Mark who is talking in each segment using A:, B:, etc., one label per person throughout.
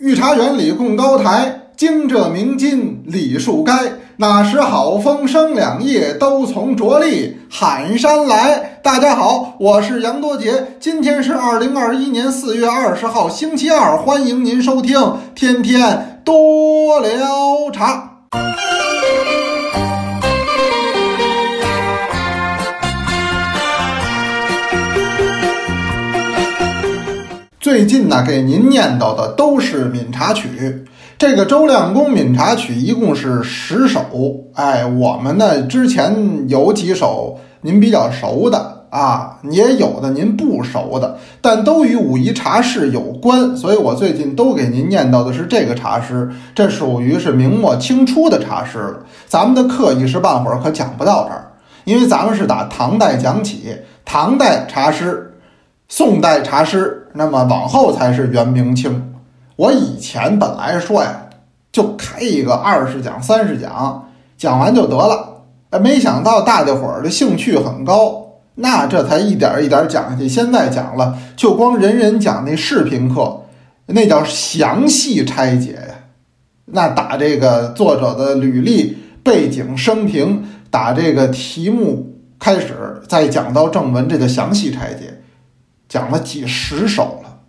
A: 御茶园里供高台，惊蛰鸣金李树该。哪时好风生两叶，都从着力喊山来。大家好，我是杨多杰，今天是二零二一年四月二十号，星期二，欢迎您收听天天多聊茶。最近呢，给您念叨的都是闽茶曲。这个周亮公闽茶曲一共是十首，哎，我们呢之前有几首您比较熟的啊，也有的您不熟的，但都与武夷茶室有关，所以我最近都给您念叨的是这个茶师，这属于是明末清初的茶师了。咱们的课一时半会儿可讲不到这儿，因为咱们是打唐代讲起，唐代茶师，宋代茶师，那么往后才是元明清。我以前本来说呀，就开一个二十讲、三十讲，讲完就得了。哎，没想到大家伙儿的兴趣很高，那这才一点一点讲下去。现在讲了，就光人人讲那视频课，那叫详细拆解呀。那打这个作者的履历、背景、生平，打这个题目开始，再讲到正文，这叫详细拆解，讲了几十首了。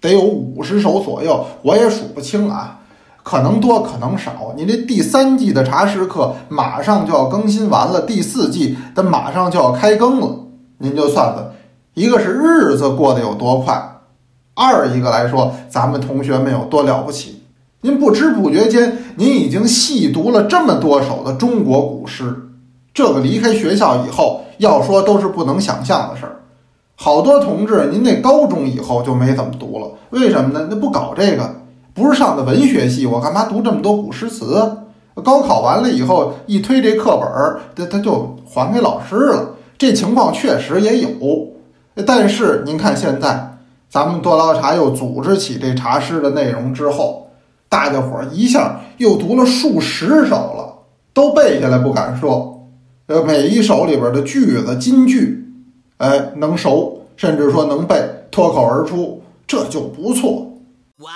A: 得有五十首左右，我也数不清啊，可能多，可能少。你这第三季的茶师课马上就要更新完了，第四季它马上就要开更了，您就算算，一个是日子过得有多快，二一个来说，咱们同学们有多了不起。您不知不觉间，您已经细读了这么多首的中国古诗，这个离开学校以后，要说都是不能想象的事儿。好多同志，您那高中以后就没怎么读了，为什么呢？那不搞这个，不是上的文学系，我干嘛读这么多古诗词？高考完了以后，一推这课本儿，他他就还给老师了。这情况确实也有，但是您看现在，咱们多捞茶又组织起这茶诗的内容之后，大家伙儿一下又读了数十首了，都背下来不敢说，呃，每一首里边的句子金句。哎，能熟，甚至说能背，脱口而出，这就不错。哇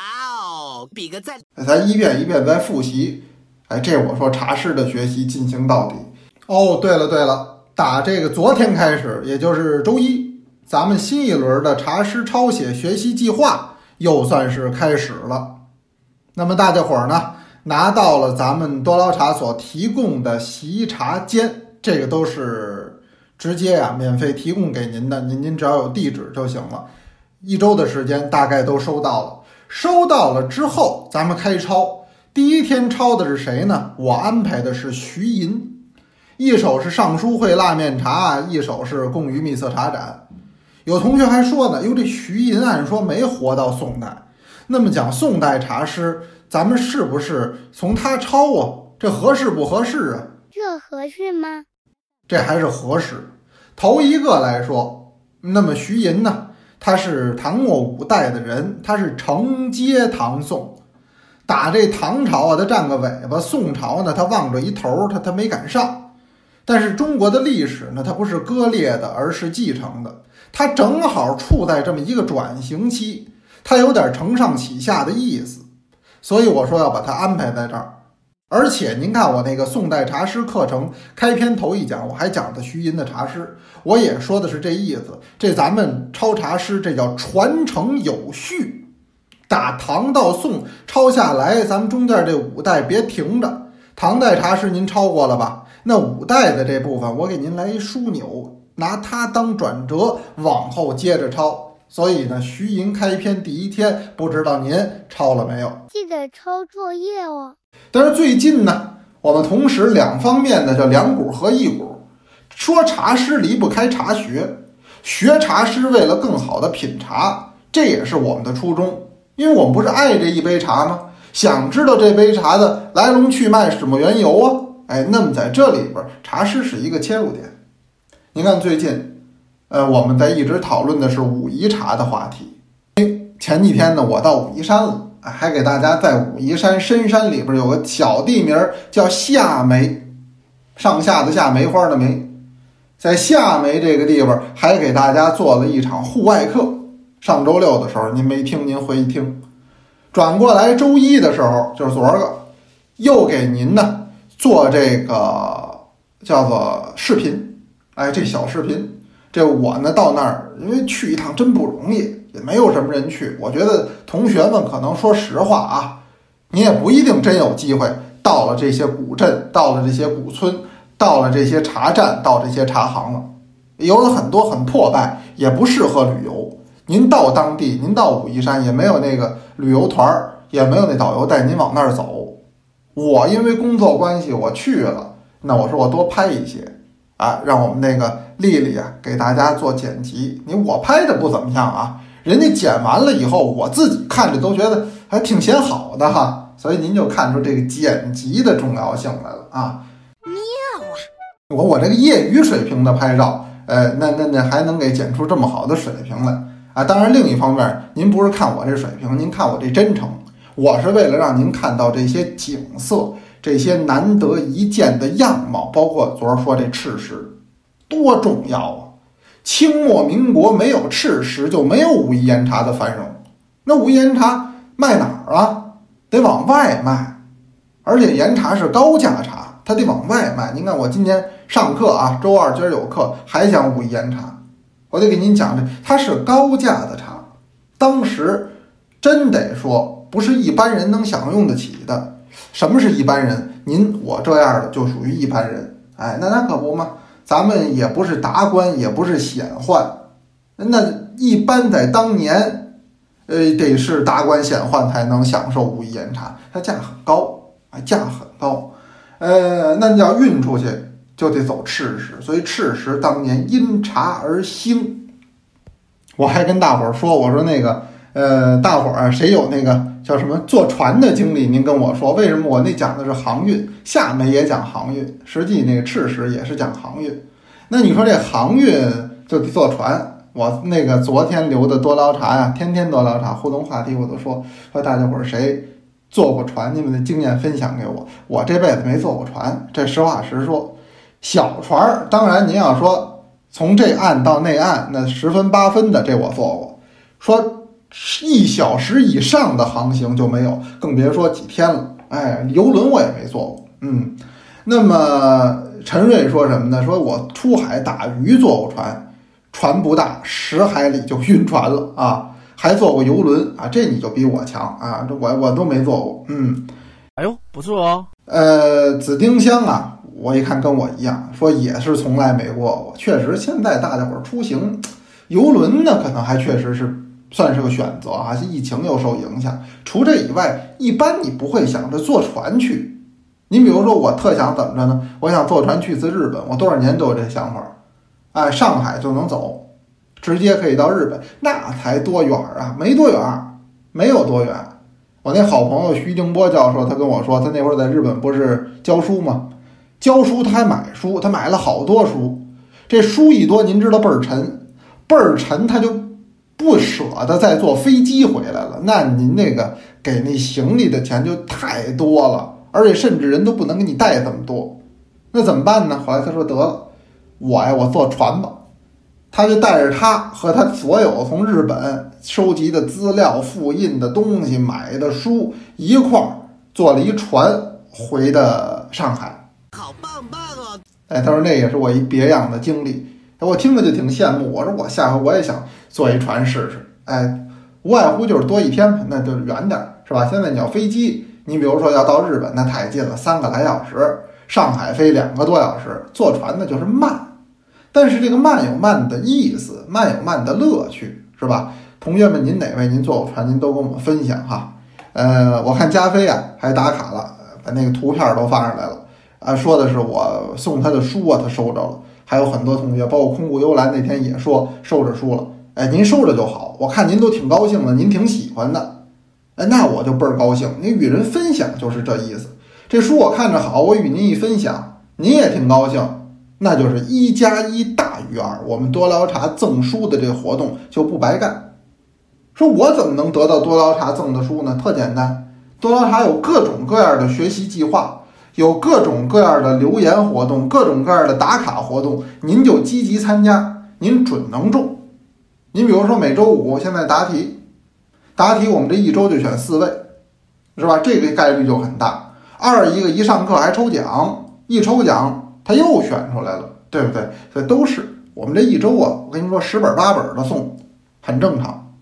A: 哦，比个赞！咱一遍一遍在复习。哎，这我说茶师的学习进行到底。哦，对了对了，打这个昨天开始，也就是周一，咱们新一轮的茶师抄写学习计划又算是开始了。那么大家伙儿呢，拿到了咱们多捞茶所提供的习茶间，这个都是。直接呀，免费提供给您的，您您只要有地址就行了。一周的时间大概都收到了，收到了之后，咱们开抄。第一天抄的是谁呢？我安排的是徐寅，一首是尚书会腊面茶，一首是贡于秘色茶盏。有同学还说呢，哟，这徐寅按说没活到宋代，那么讲宋代茶诗，咱们是不是从他抄啊？这合适不合适啊？
B: 这合适吗？
A: 这还是合适。头一个来说，那么徐寅呢？他是唐末五代的人，他是承接唐宋，打这唐朝啊，他占个尾巴；宋朝呢，他望着一头，他他没赶上。但是中国的历史呢，它不是割裂的，而是继承的。它正好处在这么一个转型期，它有点承上启下的意思，所以我说要把它安排在这儿。而且您看我那个宋代茶诗课程开篇头一讲，我还讲的徐寅的茶诗，我也说的是这意思。这咱们抄茶诗，这叫传承有序，打唐到宋抄下来，咱们中间这五代别停着。唐代茶诗您抄过了吧？那五代的这部分，我给您来一枢纽，拿它当转折，往后接着抄。所以呢，徐寅开篇第一天，不知道您抄了没有？
B: 记得抄作业哦。
A: 但是最近呢，我们同时两方面的叫两股合一股，说茶师离不开茶学，学茶师为了更好的品茶，这也是我们的初衷。因为我们不是爱这一杯茶吗？想知道这杯茶的来龙去脉、始末缘由啊！哎，那么在这里边，茶师是一个切入点。您看最近，呃，我们在一直讨论的是武夷茶的话题。前几天呢，我到武夷山了。还给大家在武夷山深山里边有个小地名叫夏梅，上下的夏梅花的梅，在夏梅这个地方还给大家做了一场户外课。上周六的时候您没听，您回去听。转过来周一的时候，就是昨儿个，又给您呢做这个叫做视频，哎，这小视频，这我呢到那儿，因为去一趟真不容易，也没有什么人去。我觉得同学们可能说实话啊，你也不一定真有机会到了这些古镇，到了这些古村，到了这些茶站，到这些茶行了，有了很多很破败，也不适合旅游。您到当地，您到武夷山也没有那个旅游团儿，也没有那导游带您往那儿走。我因为工作关系我去了，那我说我多拍一些，啊，让我们那个丽丽啊给大家做剪辑。你我拍的不怎么样啊，人家剪完了以后，我自己看着都觉得还挺显好的哈。所以您就看出这个剪辑的重要性来了啊。
B: 妙啊！
A: 我我这个业余水平的拍照，呃，那那那还能给剪出这么好的水平来。啊，当然，另一方面，您不是看我这水平，您看我这真诚，我是为了让您看到这些景色，这些难得一见的样貌，包括昨儿说这赤石，多重要啊！清末民国没有赤石，就没有武夷岩茶的繁荣。那武夷岩茶卖哪儿啊？得往外卖，而且岩茶是高价茶，它得往外卖。您看我今天上课啊，周二今儿有课，还讲武夷岩茶。我得给您讲这，它是高价的茶，当时真得说不是一般人能享用得起的。什么是一般人？您我这样的就属于一般人。哎，那那可不嘛，咱们也不是达官，也不是显宦，那一般在当年，呃，得是达官显宦才能享受武夷岩茶，它价很高，啊，价很高，呃，那你要运出去。就得走赤石，所以赤石当年因茶而兴。我还跟大伙儿说，我说那个，呃，大伙儿，谁有那个叫什么坐船的经历，您跟我说。为什么我那讲的是航运，厦门也讲航运，实际那个赤石也是讲航运。那你说这航运就得坐船。我那个昨天留的多捞茶呀，天天多捞茶互动话题，我都说说大家伙儿谁坐过船，你们的经验分享给我。我这辈子没坐过船，这实话实说。小船儿，当然您要说从这岸到那岸，那十分八分的，这我坐过。说一小时以上的航行就没有，更别说几天了。哎，游轮我也没坐过。嗯，那么陈瑞说什么呢？说我出海打鱼坐过船，船不大，十海里就晕船了啊。还坐过游轮啊，这你就比我强啊。这我我都没坐过。嗯，
C: 哎呦，不错哦。
A: 呃，紫丁香啊。我一看跟我一样，说也是从来没过过。确实，现在大家伙儿出行，游轮呢可能还确实是算是个选择啊。疫情又受影响，除这以外，一般你不会想着坐船去。你比如说，我特想怎么着呢？我想坐船去次日本，我多少年都有这想法。哎，上海就能走，直接可以到日本，那才多远啊？没多远，没有多远。我那好朋友徐静波教授，他跟我说，他那会儿在日本不是教书吗？教书他还买书，他买了好多书，这书一多，您知道倍儿沉，倍儿沉，他就不舍得再坐飞机回来了。那您那个给那行李的钱就太多了，而且甚至人都不能给你带这么多，那怎么办呢？后来他说得了，我呀，我坐船吧。他就带着他和他所有从日本收集的资料、复印的东西、买的书一块儿坐了一船回的上海。好棒棒啊哎，他说那也是我一别样的经历，我听着就挺羡慕。我说我下回我也想坐一船试试。哎，无外乎就是多一天，那就远点儿，是吧？现在你要飞机，你比如说要到日本，那太近了，三个来小时；上海飞两个多小时。坐船呢就是慢，但是这个慢有慢的意思，慢有慢的乐趣，是吧？同学们，您哪位您坐过船，您都跟我们分享哈。呃，我看加菲啊还打卡了，把那个图片都发上来了。啊，说的是我送他的书啊，他收着了。还有很多同学，包括空谷幽兰那天也说收着书了。哎，您收着就好，我看您都挺高兴的，您挺喜欢的。哎，那我就倍儿高兴。您与人分享就是这意思。这书我看着好，我与您一分享，您也挺高兴，那就是一加一大于二。我们多聊茶赠书的这活动就不白干。说我怎么能得到多聊茶赠的书呢？特简单，多聊茶有各种各样的学习计划。有各种各样的留言活动，各种各样的打卡活动，您就积极参加，您准能中。您比如说每周五现在答题，答题我们这一周就选四位，是吧？这个概率就很大。二一个一上课还抽奖，一抽奖他又选出来了，对不对？所以都是我们这一周啊，我跟你说十本八本的送，很正常。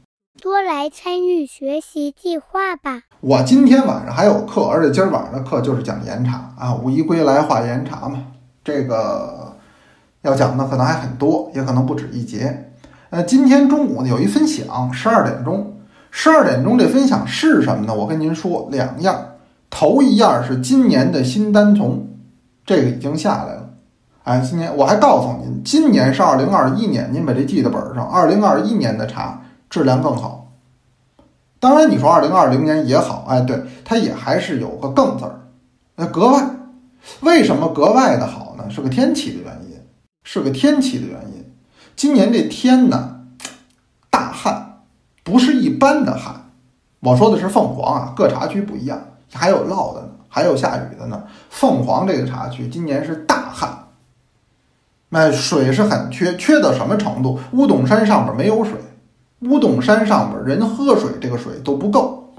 B: 多来参与学习计划吧。
A: 我今天晚上还有课，而且今儿晚上的课就是讲严查啊，五一归来话严查嘛。这个要讲的可能还很多，也可能不止一节。呃，今天中午呢有一分享，十二点钟。十二点钟这分享是什么呢？我跟您说两样。头一样是今年的新单从，这个已经下来了。哎，今年我还告诉您，今年是二零二一年，您把这记在本上。二零二一年的茶质量更好。当然，你说二零二零年也好，哎，对，它也还是有个“更”字儿，那格外。为什么格外的好呢？是个天气的原因，是个天气的原因。今年这天呢，大旱，不是一般的旱。我说的是凤凰啊，各茶区不一样，还有涝的呢，还有下雨的呢。凤凰这个茶区今年是大旱，那水是很缺，缺到什么程度？乌董山上边没有水，乌董山上边人喝水这个水都不够，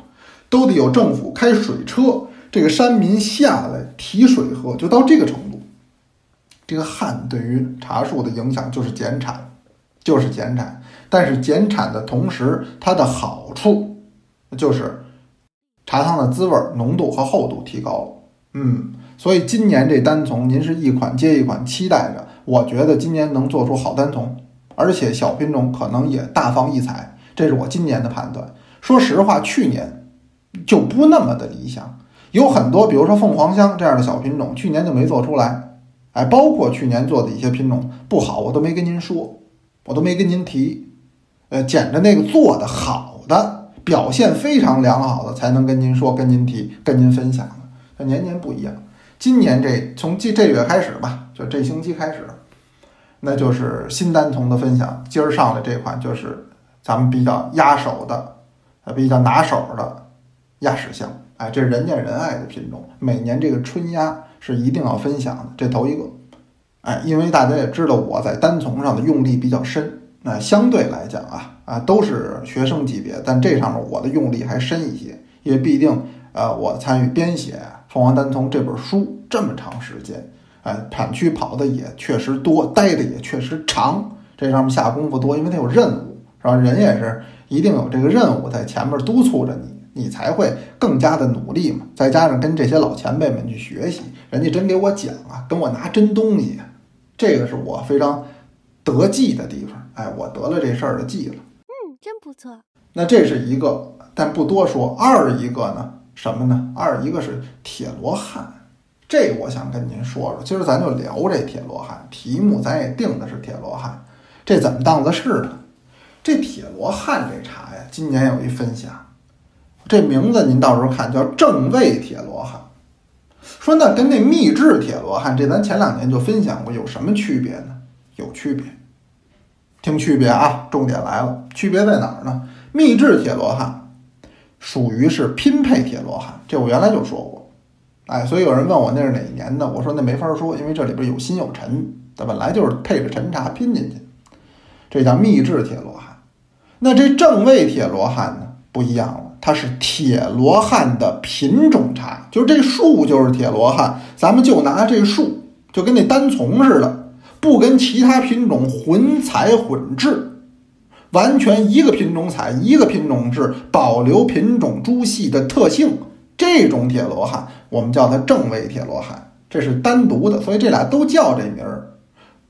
A: 都得有政府开水车。这个山民下来提水喝，就到这个程度。这个旱对于茶树的影响就是减产，就是减产。但是减产的同时，它的好处就是茶汤的滋味、浓度和厚度提高了。嗯，所以今年这单丛，您是一款接一款期待着。我觉得今年能做出好单丛，而且小品种可能也大放异彩，这是我今年的判断。说实话，去年就不那么的理想。有很多，比如说凤凰香这样的小品种，去年就没做出来，哎，包括去年做的一些品种不好，我都没跟您说，我都没跟您提，呃，捡着那个做的好的，表现非常良好的，才能跟您说、跟您提、跟您分享的。年年不一样，今年这从这这月开始吧，就这星期开始，那就是新单丛的分享。今儿上的这款就是咱们比较压手的，呃，比较拿手的鸭屎香。哎，这是人见人爱的品种，每年这个春鸭是一定要分享的。这头一个，哎，因为大家也知道我在单丛上的用力比较深，那相对来讲啊啊都是学生级别，但这上面我的用力还深一些，因为毕竟呃我参与编写《凤凰单丛》这本书这么长时间，哎，产区跑的也确实多，待的也确实长，这上面下功夫多，因为它有任务，是吧？人也是一定有这个任务在前面督促着你。你才会更加的努力嘛，再加上跟这些老前辈们去学习，人家真给我讲啊，跟我拿真东西，这个是我非常得计的地方。哎，我得了这事儿的计了。
B: 嗯，真不错。
A: 那这是一个，但不多说。二一个呢，什么呢？二一个是铁罗汉，这我想跟您说说。今儿咱就聊这铁罗汉，题目咱也定的是铁罗汉，这怎么当的事呢？这铁罗汉这茶呀，今年有一分享。这名字您到时候看叫正味铁罗汉，说那跟那秘制铁罗汉，这咱前两年就分享过，有什么区别呢？有区别，听区别啊，重点来了，区别在哪儿呢？秘制铁罗汉属于是拼配铁罗汉，这我原来就说过，哎，所以有人问我那是哪一年的，我说那没法说，因为这里边有新有陈，它本来就是配着陈茶拼进去，这叫秘制铁罗汉。那这正位铁罗汉呢，不一样了。它是铁罗汉的品种茶，就是这树就是铁罗汉，咱们就拿这树，就跟那单丛似的，不跟其他品种混采混制，完全一个品种采，一个品种制，保留品种株系的特性。这种铁罗汉，我们叫它正味铁罗汉，这是单独的，所以这俩都叫这名儿，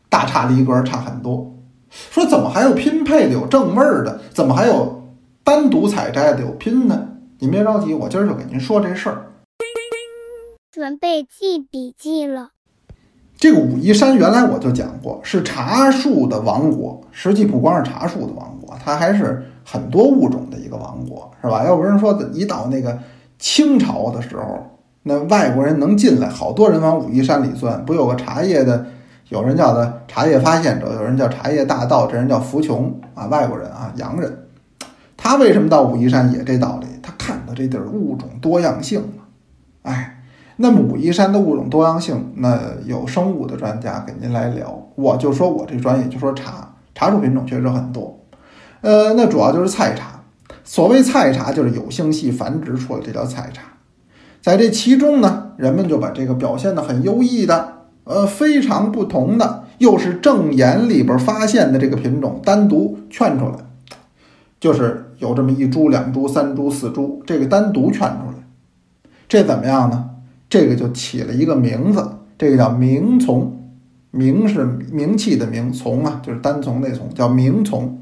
A: 大差离格差很多。说怎么还有拼配的，有正味儿的，怎么还有？单独采摘的有拼的，您别着急，我今儿就给您说这事儿。
B: 准备记笔记了。
A: 这个武夷山原来我就讲过，是茶树的王国。实际不光是茶树的王国，它还是很多物种的一个王国，是吧？要不然说一到那个清朝的时候，那外国人能进来，好多人往武夷山里钻。不有个茶叶的，有人叫他茶叶发现者，有人叫茶叶大盗，这人叫福琼啊，外国人啊，洋人。他为什么到武夷山也这道理？他看到这地儿物种多样性嘛，哎，那么武夷山的物种多样性，那有生物的专家给您来聊。我就说我这专业就说茶，茶树品种确实很多，呃，那主要就是菜茶，所谓菜茶，就是有性系繁殖出来，这叫菜茶。在这其中呢，人们就把这个表现的很优异的，呃，非常不同的，又是正眼里边发现的这个品种，单独圈出来，就是有这么一株、两株、三株、四株，这个单独圈出来，这怎么样呢？这个就起了一个名字，这个叫名丛。名是名气的名，丛啊，就是单丛那丛，叫名丛。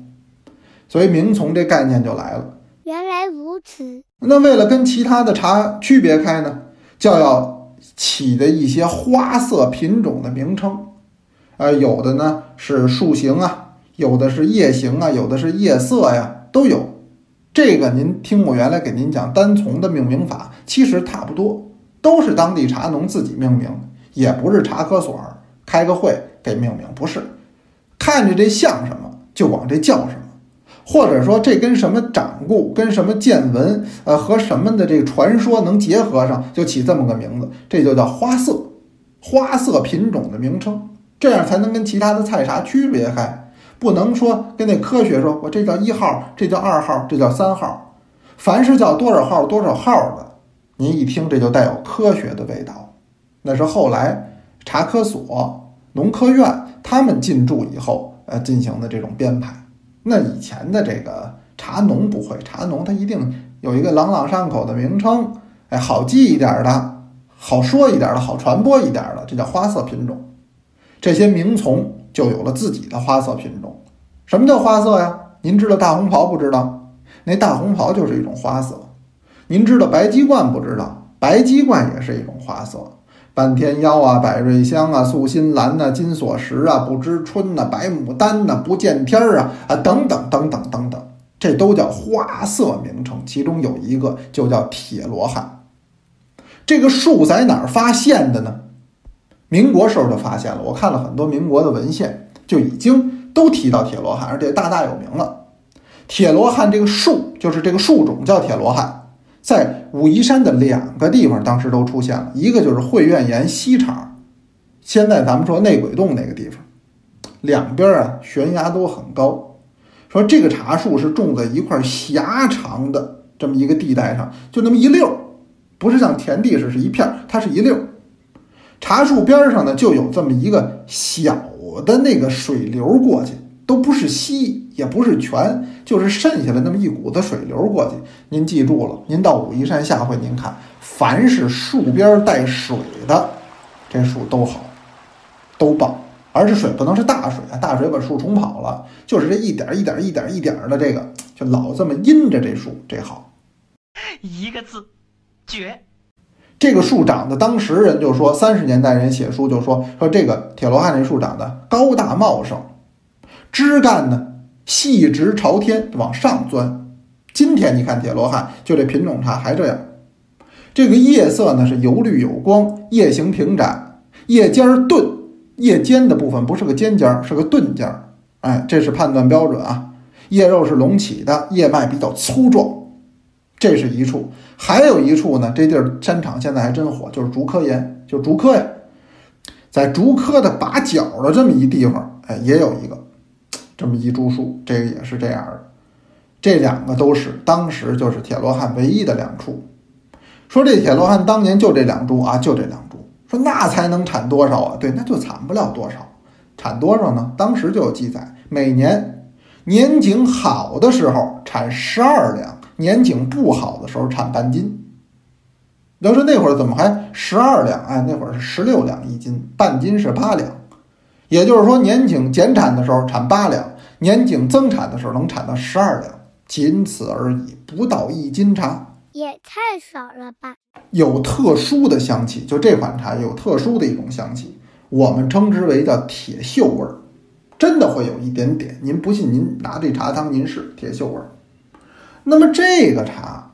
A: 所以名丛这概念就来了。
B: 原来如此。
A: 那为了跟其他的茶区别开呢，就要起的一些花色品种的名称。呃，有的呢是树形啊，有的是叶形啊，有的是叶色呀，都有。这个您听我原来给您讲单丛的命名法，其实差不多，都是当地茶农自己命名，也不是茶科所开个会给命名，不是，看着这像什么就往这叫什么。或者说这跟什么掌故、跟什么见闻，呃，和什么的这个传说能结合上，就起这么个名字，这就叫花色，花色品种的名称，这样才能跟其他的菜茶区别开。不能说跟那科学说，我这叫一号，这叫二号，这叫三号，凡是叫多少号多少号的，您一听这就带有科学的味道。那是后来茶科所、农科院他们进驻以后，呃，进行的这种编排。那以前的这个茶农不会，茶农他一定有一个朗朗上口的名称，哎，好记一点的，好说一点的，好传播一点的，这叫花色品种。这些名从就有了自己的花色品种。什么叫花色呀？您知道大红袍不知道？那大红袍就是一种花色。您知道白鸡冠不知道？白鸡冠也是一种花色。半天妖啊，百瑞香啊，素心兰呐，金锁石啊，不知春呐，白牡丹呐，不见天儿啊啊，等等等等等等，这都叫花色名称。其中有一个就叫铁罗汉。这个树在哪儿发现的呢？民国时候就发现了。我看了很多民国的文献，就已经都提到铁罗汉，而且大大有名了。铁罗汉这个树，就是这个树种叫铁罗汉。在武夷山的两个地方，当时都出现了，一个就是慧苑岩西场，现在咱们说内鬼洞那个地方，两边啊悬崖都很高。说这个茶树是种在一块狭长的这么一个地带上，就那么一溜，不是像田地似是一片，它是一溜。茶树边上呢就有这么一个小的那个水流过去，都不是溪。也不是泉，就是渗下来那么一股子水流过去。您记住了，您到武夷山下回您看，凡是树边带水的，这树都好，都棒。而这水不能是大水啊，大水把树冲跑了。就是这一点一点一点一点的这个，就老这么阴着这树，这好。
C: 一个字，绝。
A: 这个树长得，当时人就说，三十年代人写书就说说这个铁罗汉这树长得高大茂盛，枝干呢。细直朝天往上钻，今天你看铁罗汉就这品种茶还这样，这个叶色呢是油绿有光，叶形平展，叶尖儿钝，叶尖的部分不是个尖尖儿，是个钝尖儿，哎，这是判断标准啊。叶肉是隆起的，叶脉比较粗壮，这是一处。还有一处呢，这地儿山场现在还真火，就是竹科岩，就竹科呀，在竹科的把角的这么一地方，哎，也有一个。这么一株树，这个也是这样的，这两个都是当时就是铁罗汉唯一的两处。说这铁罗汉当年就这两株啊，就这两株。说那才能产多少啊？对，那就产不了多少。产多少呢？当时就有记载，每年年景好的时候产十二两，年景不好的时候产半斤。要说那会儿怎么还十二两？哎，那会儿是十六两一斤，半斤是八两。也就是说，年景减产的时候产八两，年景增产的时候能产到十二两，仅此而已，不到一斤茶，
B: 也太少了吧？
A: 有特殊的香气，就这款茶有特殊的一种香气，我们称之为叫铁锈味儿，真的会有一点点。您不信，您拿这茶汤您试铁锈味儿。那么这个茶，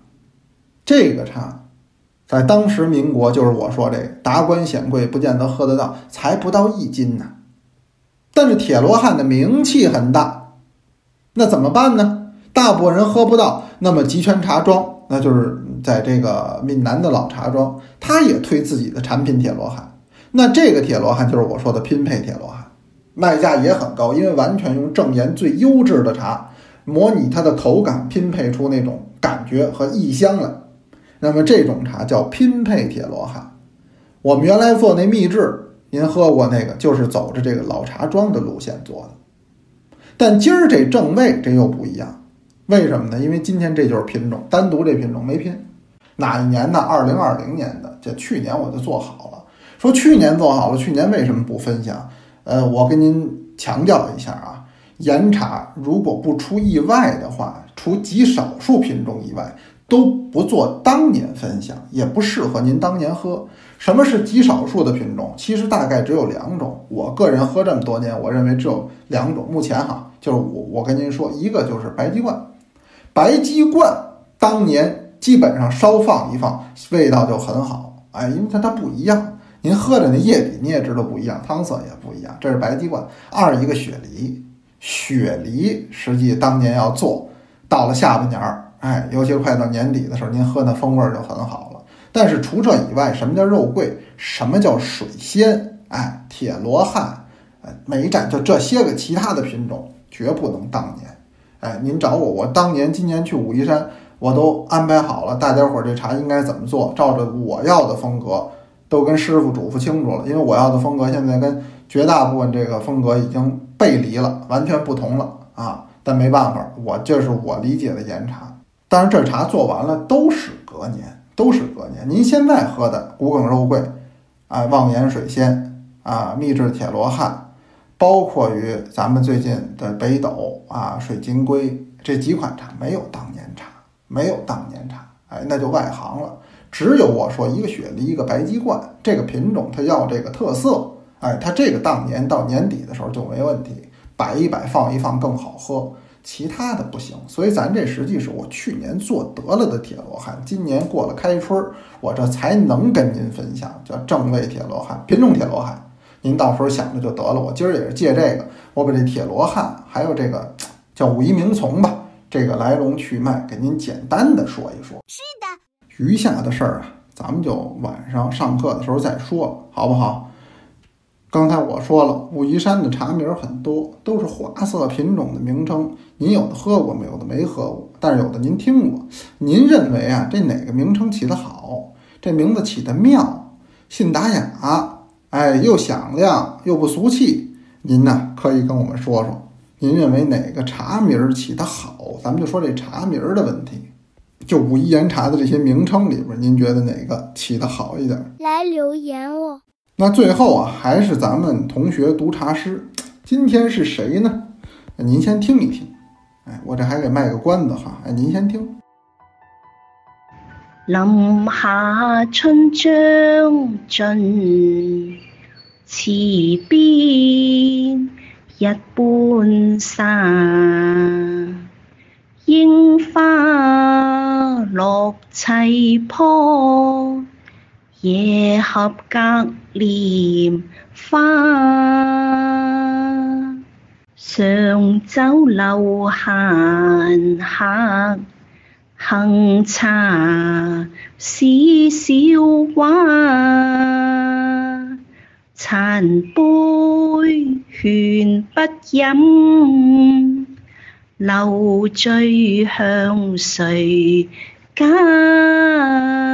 A: 这个茶，在当时民国，就是我说这达官显贵不见得喝得到，才不到一斤呢。但是铁罗汉的名气很大，那怎么办呢？大部分人喝不到，那么集权茶庄，那就是在这个闽南的老茶庄，他也推自己的产品铁罗汉。那这个铁罗汉就是我说的拼配铁罗汉，卖价也很高，因为完全用正岩最优质的茶模拟它的口感，拼配出那种感觉和异香来。那么这种茶叫拼配铁罗汉。我们原来做那秘制，您喝过那个，就是走着这个老茶庄的路线做的。但今儿这正味这又不一样，为什么呢？因为今天这就是品种，单独这品种没拼。哪一年呢？二零二零年的，这去年我就做好了。说去年做好了，去年为什么不分享？呃，我跟您强调一下啊，岩茶如果不出意外的话，除极少数品种以外，都不做当年分享，也不适合您当年喝。什么是极少数的品种？其实大概只有两种。我个人喝这么多年，我认为只有两种。目前哈，就是我我跟您说，一个就是白鸡冠，白鸡冠当年基本上稍放一放，味道就很好。哎，因为它它不一样，您喝的那液体你也知道不一样，汤色也不一样。这是白鸡冠。二一个雪梨，雪梨实际当年要做到了下半年儿，哎，尤其快到年底的时候，您喝那风味儿就很好了。但是除这以外，什么叫肉桂？什么叫水仙？哎，铁罗汉，呃，美展，就这些个其他的品种绝不能当年。哎，您找我，我当年今年去武夷山，我都安排好了，大家伙儿这茶应该怎么做，照着我要的风格，都跟师傅嘱咐清楚了。因为我要的风格现在跟绝大部分这个风格已经背离了，完全不同了啊！但没办法，我这是我理解的岩茶。但是这茶做完了都是隔年。都是隔年。您现在喝的古梗肉桂，啊，望岩水仙，啊，秘制铁罗汉，包括于咱们最近的北斗啊，水晶龟这几款茶，没有当年茶，没有当年茶，哎，那就外行了。只有我说一个雪梨，一个白鸡冠，这个品种它要这个特色，哎，它这个当年到年底的时候就没问题，摆一摆放一放更好喝。其他的不行，所以咱这实际是我去年做得了的铁罗汉，今年过了开春儿，我这才能跟您分享，叫正味铁罗汉品种铁罗汉，您到时候想着就得了。我今儿也是借这个，我把这铁罗汉还有这个叫武夷名丛吧，这个来龙去脉给您简单的说一说。
B: 是的，
A: 余下的事儿啊，咱们就晚上上课的时候再说，好不好？刚才我说了，武夷山的茶名很多，都是花色品种的名称。您有的喝过，没有的没喝过，但是有的您听过。您认为啊，这哪个名称起得好？这名字起得妙，信达雅，哎，又响亮又不俗气。您呢，可以跟我们说说，您认为哪个茶名起得好？咱们就说这茶名的问题。就武夷岩茶的这些名称里边，您觉得哪个起得好一点？
B: 来留言哦。
A: 那最后啊，还是咱们同学读茶诗。今天是谁呢？您先听一听。哎，我这还给卖个关子哈。哎，您先听。
D: 林下春将尽，池边日半山。樱花落砌坡。夜合隔莲花，上酒楼闲客行茶是笑话，残杯劝不饮，留醉向谁家？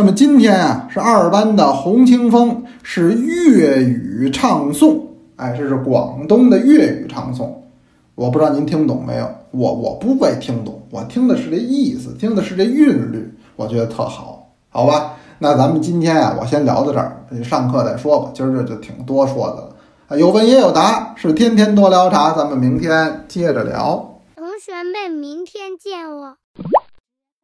A: 那么今天啊，是二班的洪清风是粤语唱诵，哎，这是广东的粤语唱诵。我不知道您听懂没有？我我不会听懂，我听的是这意思，听的是这韵律，我觉得特好，好吧？那咱们今天啊，我先聊到这儿，上课再说吧。今儿这就挺多说的了，啊，有问也有答，是天天多聊茶，咱们明天接着聊。
B: 同学们，明天见哦。